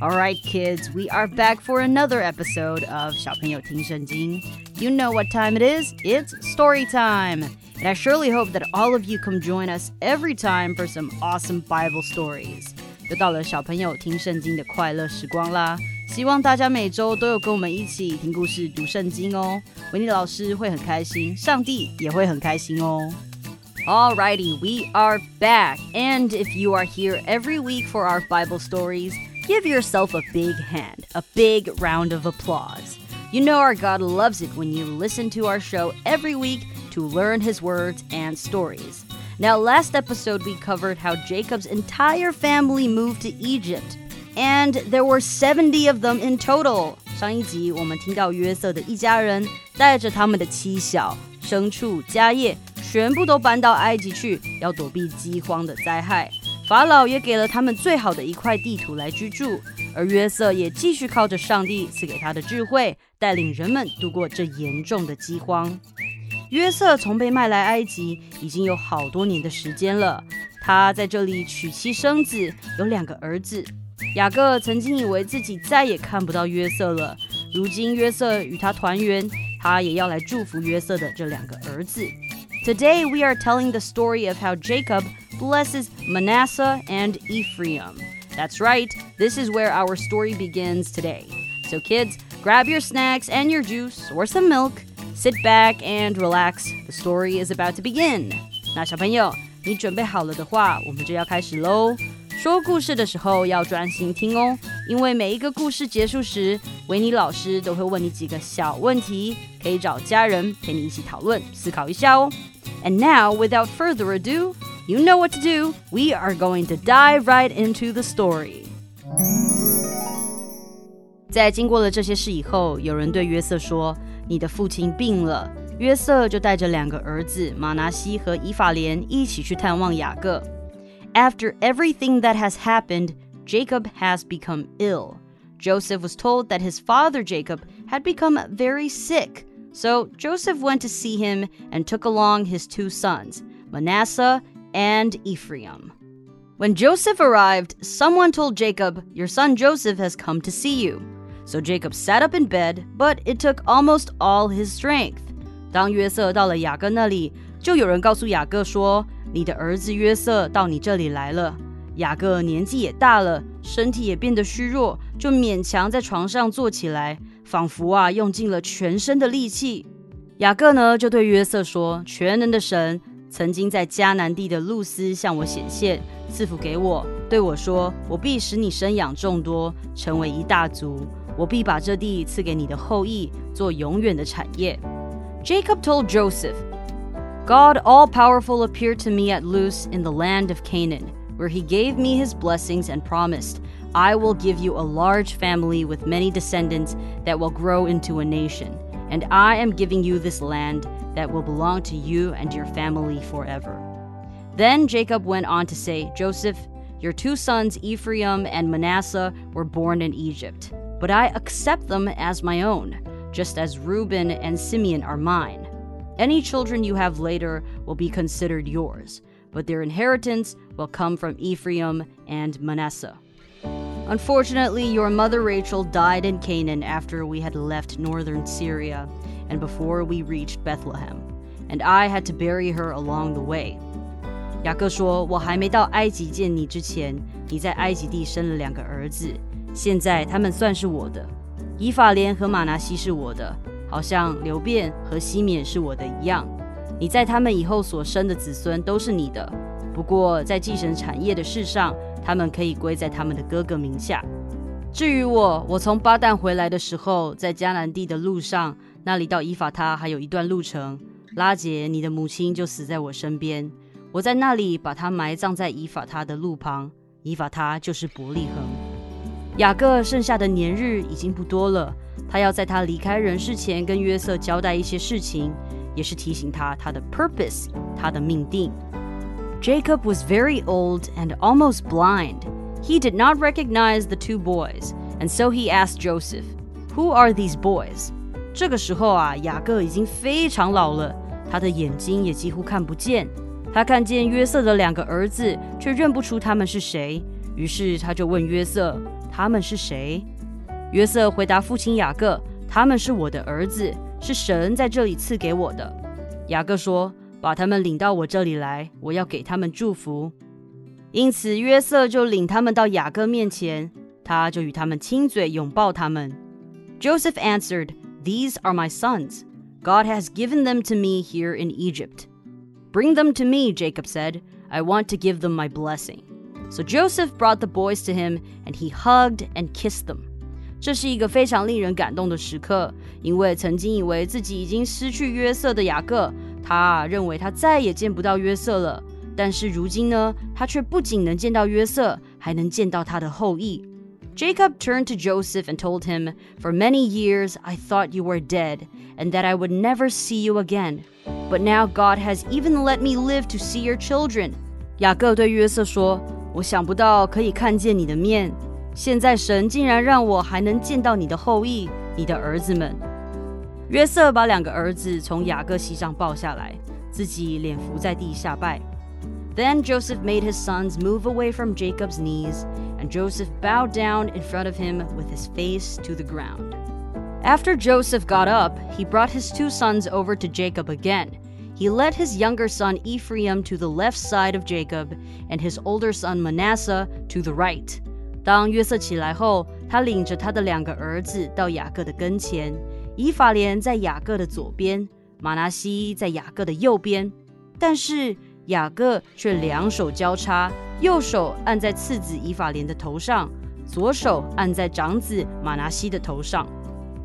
All right, kids, we are back for another episode of 小朋友听圣经. You know what time it is? It's story time. And I surely hope that all of you come join us every time for some awesome Bible stories. 又到了小朋友听圣经的快乐时光啦！希望大家每周都有跟我们一起听故事、读圣经哦。维尼老师会很开心，上帝也会很开心哦。Alrighty, we are back, and if you are here every week for our Bible stories, give yourself a big hand, a big round of applause. You know our God loves it when you listen to our show every week to learn His words and stories. Now, last episode we covered how Jacob's entire family moved to Egypt, and there were 70 of them in total. 上一集我们听到约瑟的一家人带着他们的妻小、牲畜、家业，全部都搬到埃及去，要躲避饥荒的灾害。 法老也给了他们最好的一块地图来居住，而约瑟也继续靠着上帝赐给他的智慧，带领人们度过这严重的饥荒。约瑟从被卖来埃及已经有好多年的时间了。他在这里娶妻生子，有两个儿子。雅各曾经以为自己再也看不到约瑟了，如今约瑟与他团圆，他也要来祝福约瑟的这两个儿子。Today we are telling the story of how Jacob blesses Manasseh and Ephraim. That's right, this is where our story begins today. So, kids, grab your snacks and your juice or some milk Sit back and relax. The story is about to begin. 那小朋友，你准备好了的话，我们就要开始喽。说故事的时候要专心听哦，因为每一个故事结束时，维尼老师都会问你几个小问题，可以找家人陪你一起讨论、思考一下哦。And now, without further ado, you know what to do. We are going to dive right into the story. 在经过了这些事以后，有人对约瑟说。你的父亲病了，约瑟就带着两个儿子马拿西和以法莲一起去探望雅各。After everything that has happened, Jacob has become ill. Joseph was told that his father Jacob had become very sick. So Joseph went to see him and took along his two sons, Manasseh and Ephraim. When Joseph arrived, someone told Jacob, Your son Joseph has come to see you. So Jacob sat up in bed, but it took almost all his strength. 当约瑟到了雅各那里，就有人告诉雅各说：“你的儿子约瑟到你这里来了。”雅各年纪也大了，身体也变得虚弱，就勉强在床上坐起来，仿佛啊用尽了全身的力气。雅各呢就对约瑟说：“全能的神 曾经在迦南地的路斯向我显现，赐福给我，对我说：“我必使你生养众多，成为一大族。我必把这地赐给你的后裔，做永远的产业。” Jacob told Joseph, "God all-powerful appeared to me at Luz in the land of Canaan, where He gave me His blessings and promised, I will give you a large family with many descendants that will grow into a nation, and I am giving you this land." That will belong to you and your family forever. Then Jacob went on to say, Joseph, your two sons Ephraim and Manasseh were born in Egypt but I accept them as my own, just as Reuben and Simeon are mine. Any children you have later will be considered yours, but their inheritance will come from Ephraim and Manasseh. Unfortunately, your mother Rachel died in Canaan after we had left northern Syria and before we reached Bethlehem, and I had to bury her along the way. 雅各说：“我还没到埃及见你之前，你在埃及地生了两个儿子。现在他们算是我的，以法莲和马拿西是我的，好像流变和西缅是我的一样。你在他们以后所生的子孙都是你的，不过在继承产业的事上，他们可以归在他们的哥哥名下。至于我，我从巴旦回来的时候，在迦南地的路上，那里到以法他还有一段路程。拉结，你的母亲就死在我身边，我在那里把她埋葬在以法他的路旁。以法他就是伯利恒。雅各剩下的年日已经不多了，他要在他离开人世前跟约瑟交代一些事情，也是提醒他他的 purpose，他的命定。Jacob was very old and almost blind. He did not recognize the two boys, and so he asked Joseph, "Who are these boys?" 这个时候啊，雅各已经非常老了，他的眼睛也几乎看不见。他看见约瑟的两个儿子，却认不出他们是谁。于是他就问约瑟：“他们是谁？”约瑟回答父亲雅各：“他们是我的儿子，是神在这里赐给我的。”雅各说：“把他们领到我这里来，我要给他们祝福。”因此约瑟就领他们到雅各面前，他就与他们亲嘴拥抱他们。Joseph answered, "These are my sons. God has given them to me here in Egypt." Bring them to me, Jacob said. I want to give them my blessing. So Joseph brought the boys to him, and he hugged and kissed them. 这是一个非常令人感动的时刻，因为曾经以为自己已经失去约瑟的雅各，他认为他再也见不到约瑟了。但是如今呢，他却不仅能见到约瑟，还能见到他的后裔。 Jacob turned to Joseph and told him, For many years I thought you were dead, and that I would never see you again. But now God has even let me live to see your children. 雅各对约瑟说：“我想不到可以看见你的面，现在神竟然让我还能见到你的后裔，你的儿子们。”约瑟把两个儿子从雅各膝上抱下来，自己脸伏在地下拜。Then Joseph made his sons move away from Jacob's knees, and Joseph bowed down in front of him with his face to the ground. After Joseph got up, he brought his two sons over to Jacob again. He led his younger son Ephraim to the left side of Jacob, and his older son Manasseh to the right. 当约瑟起来后，他领着他的两个儿子到雅各的跟前，以法莲在雅各的左边，马拿西在雅各的右边。但是雅各却两手交叉， 右手按在次子以法莲的头上，左手按在长子马拿西的头上。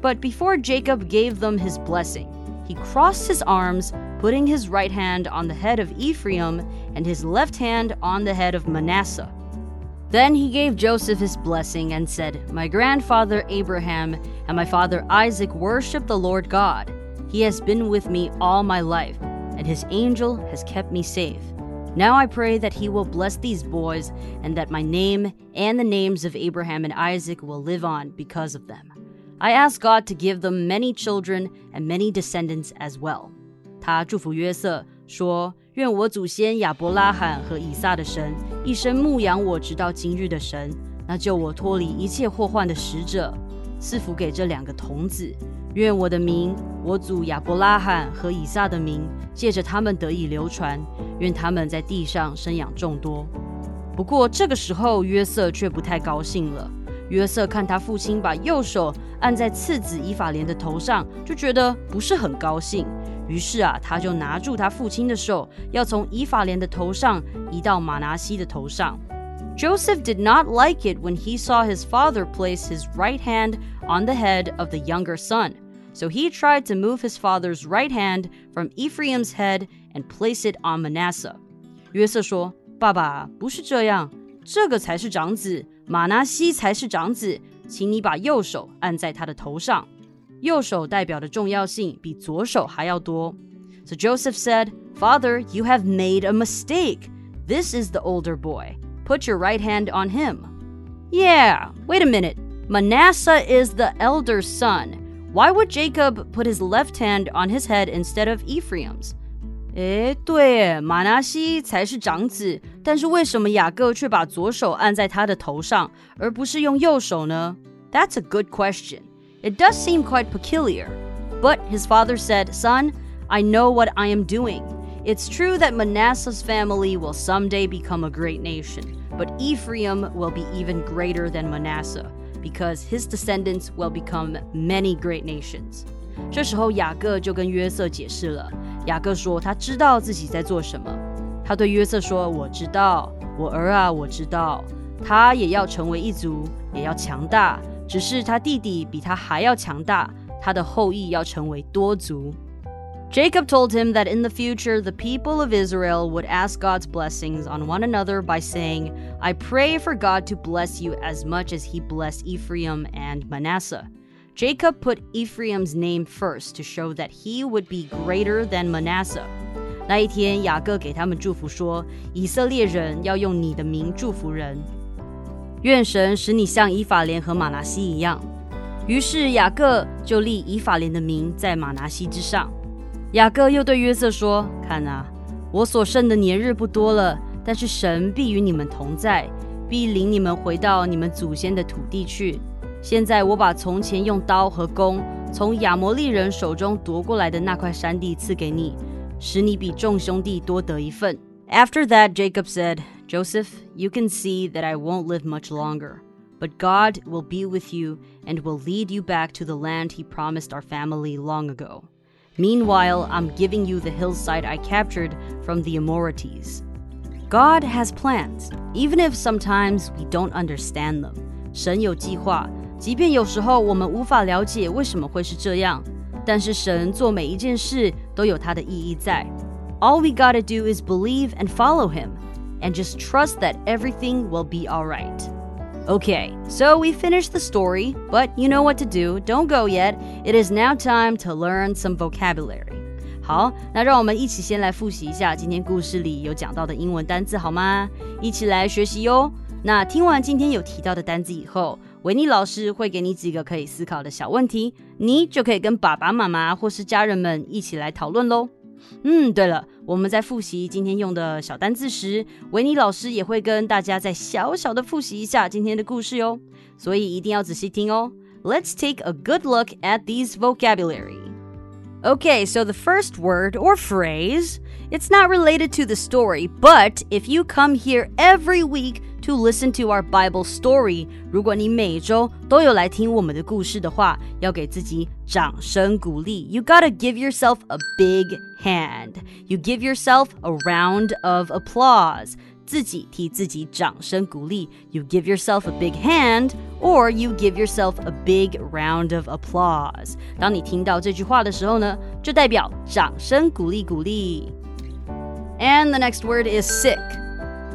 but before Jacob gave them his blessing, he crossed his arms, putting his right hand on the head of Ephraim and his left hand on the head of Manasseh. Then he gave Joseph his blessing and said, My grandfather Abraham and my father Isaac worshiped the Lord God. He has been with me all my life, and his angel has kept me safe. Now I pray that he will bless these boys, and that my name and the names of Abraham and Isaac will live on because of them. I ask God to give them many children and many descendants as well. 他祝福约瑟说：“愿我祖先亚伯拉罕和以撒的神，一生牧养我直到今日的神，那救我脱离一切祸患的使者，赐福给这两个童子。 愿我的名，我祖亚伯拉罕和以撒的名，借着他们得以流传。愿他们在地上生养众多。”不过这个时候，约瑟却不太高兴了。约瑟看他父亲把右手按在次子以法莲的头上，就觉得不是很高兴。于是啊，他就拿住他父亲的手，要从以法莲的头上移到马拿西的头上。Joseph did not like it when he saw his father place his right hand on the head of the younger son. So he tried to move his father's right hand from Ephraim's head and place it on Manasseh. 约瑟说：“爸爸，不是这样，这个才是长子，马拿西才是长子。”请你把右手按在他的头上，右手代表的重要性比左手还要多。So Joseph said, Father, you have made a mistake. This is the older boy. Put your right hand on him. Yeah, wait a minute. Manasseh is the elder son. Why would Jacob put his left hand on his head instead of Ephraim's? 诶，对，马拿西才是长子，但是为什么雅各却把左手按在他的头上，而不是用右手呢？That's a good question. It does seem quite peculiar. But his father said, Son, I know what I am doing. It's true that Manasseh's family will someday become a great nation, but Ephraim will be even greater than Manasseh, Because his descendants will become many great nations. 这时候，雅各就跟约瑟解释了。雅各说：“他知道自己在做什么。”他对约瑟说：“我知道，我儿啊，我知道，他也要成为一族，也要强大。只是他弟弟比他还要强大，他的后裔要成为多族。” Jacob told him that in the future the people of Israel would ask God's blessings on one another by saying, I pray for God to bless you as much as he blessed Ephraim and Manasseh. Jacob put Ephraim's name first to show that he would be greater than Manasseh. 那一天，雅各给他们祝福说：“以色列人要用你的名祝福人，愿神使你像以法莲和马拿西一样。”于是雅各就立以法莲的名在马拿西之上。 雅各又对约瑟说：“看啊，我所剩的年日不多了，但是神必与你们同在，必领你们回到你们祖先的土地去。现在我把从前用刀和弓从亚摩利人手中夺过来的那块山地赐给你，使你比众兄弟多得一份。” After that, Jacob said, Joseph, you can see that I won't live much longer, but God will be with you and will lead you back to the land he promised our family long ago. Meanwhile, I'm giving you the hillside I captured from the Amorites. God has plans, even if sometimes we don't understand them. 神有计划，即便有时候我们无法了解为什么会是这样，但是神做每一件事都有他的意义在。All we gotta do is believe and follow Him, and just trust that everything will be alright. Okay, so we finished the story, but you know what to do. Don't go yet. It is now time to learn some vocabulary. 好，那让我们一起先来复习一下今天故事里有讲到的英文单字，好吗？一起来学习哟。那听完今天有提到的单字以后，维尼老师会给你几个可以思考的小问题，你就可以跟爸爸妈妈或是家人们一起来讨论喽。 嗯，对了，我们在复习今天用的小单字时，维尼老师也会跟大家再小小的复习一下今天的故事哟，所以一定要仔细听哦。Let's take a good look at these vocabulary. Okay, so the first word or phrase, it's not related to the story, but if you come here every week to listen to our Bible story，如果你每周都有来听我们的故事的话，要给自己掌声鼓励。You gotta give yourself a big hand. You give yourself a round of applause. 自己替自己掌声鼓励。You give yourself a big hand, or you give yourself a big round of applause. 当你听到这句话的时候呢，就代表掌声鼓励鼓励。And the next word is sick.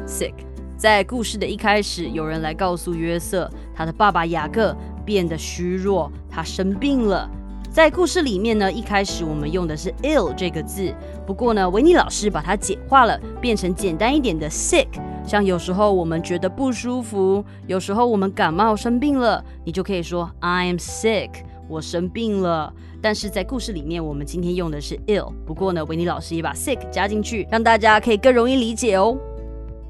Sick. 在故事的一开始，有人来告诉约瑟，他的爸爸雅各变得虚弱，他生病了。在故事里面呢，一开始我们用的是 ill 这个字，不过呢，维尼老师把它简化了，变成简单一点的 sick。像有时候我们觉得不舒服，有时候我们感冒生病了，你就可以说 I'm sick，我生病了。但是在故事里面，我们今天用的是 ill，不过呢，维尼老师也把 sick 加进去，让大家可以更容易理解哦。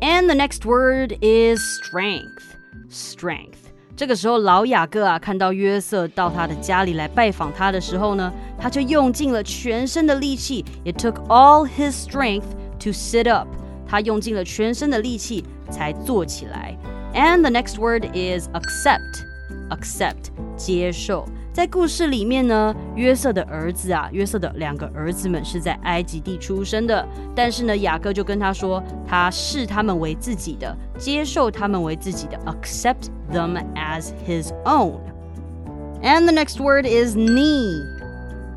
And the next word is strength. Strength. 这个时候，老雅各啊，看到约瑟到他的家里来拜访他的时候呢，他就用尽了全身的力气。It took all his strength to sit up. 他用尽了全身的力气才坐起来。And the next word is accept. Accept. 接受。 在故事里面呢，约瑟的儿子啊，约瑟的两个儿子们是在埃及地出生的。但是呢，雅各就跟他说，他视他们为自己的，接受他们为自己的，accept them as his own。And the next word is knee.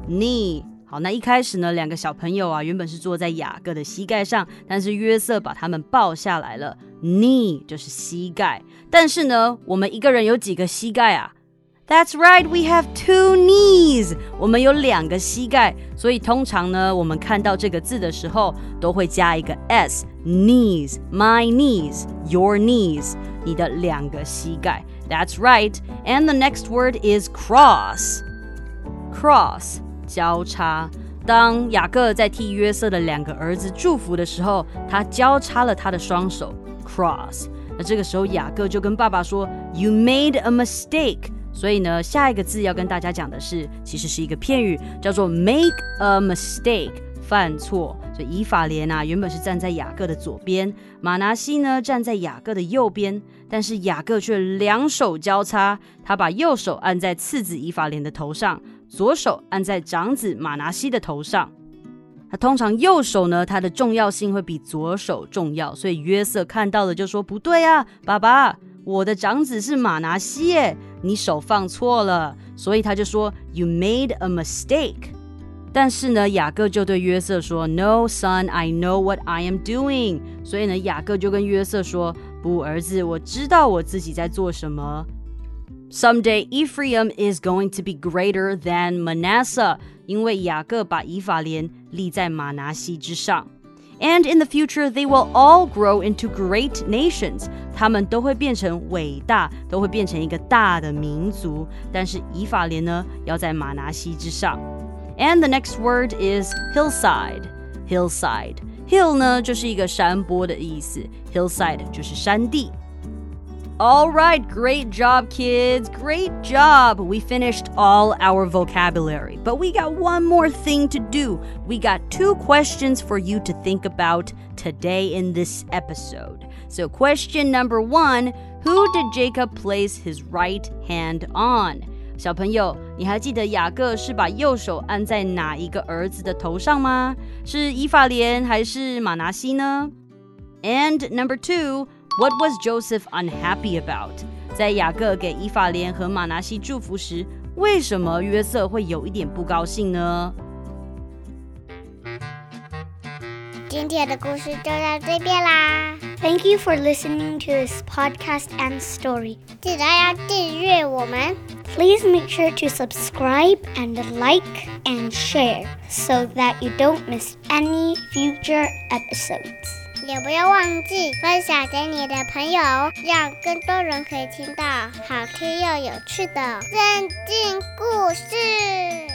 Knee. 好，那一开始呢，两个小朋友啊，原本是坐在雅各的膝盖上，但是约瑟把他们抱下来了。Knee 就是膝盖。但是呢，我们一个人有几个膝盖啊 ？That's right, we have two knees. 我们有两个膝盖，所以通常呢，我们看到这个字的时候，都会加一个 s. Knees, my knees, your knees. 你的两个膝盖。That's right. And the next word is cross. Cross 交叉。当雅各在替约瑟的两个儿子祝福的时候，他交叉了他的双手。Cross。那这个时候雅各就跟爸爸说：“You made a mistake.” 所以呢，下一个字要跟大家讲的是，其实是一个片语，叫做 make a mistake，犯错。所以以法莲啊，原本是站在雅各的左边，马拿西呢站在雅各的右边，但是雅各却两手交叉，他把右手按在次子以法莲的头上，左手按在长子马拿西的头上。他通常右手呢，它的重要性会比左手重要，所以约瑟看到了就说不对啊，爸爸。我的长子是马拿西耶，你手放错了，所以他就说 You made a mistake。但是呢，雅各就对约瑟说：“No, son, I know what I am doing。”所以呢，雅各就跟约瑟说：“不，儿子，我知道我自己在做什么。” Someday Ephraim is going to be greater than Manasseh，因为雅各把以法莲立在马拿西之上。And in the future, they will all grow into great nations. 他们都会变成伟大，都会变成一个大的民族。但是以法莲呢，要在马拿西之上。And the next word is hillside. Hillside. Hill 呢就是一个山坡的意思，hillside 就是山地。 All right, great job, kids. Great job. We finished all our vocabulary, but we got one more thing to do. We got two questions for you to think about today in this episode. So, question number one Who did Jacob place his right hand on? 小朋友，你还记得雅各是把右手按在哪一个儿子的头上吗？是以法莲还是马拿西呢？And number two, what was Joseph unhappy about？在雅各给以法莲和马拿西祝福时，为什么约瑟会有一点不高兴呢？今天的故事就到这边啦。Thank you for listening to this podcast and story. 记得要订阅我们。Please make sure to subscribe and like and share so that you don't miss any future episodes. 也不要忘记分享给你的朋友，让更多人可以听到好听又有趣的圣经故事。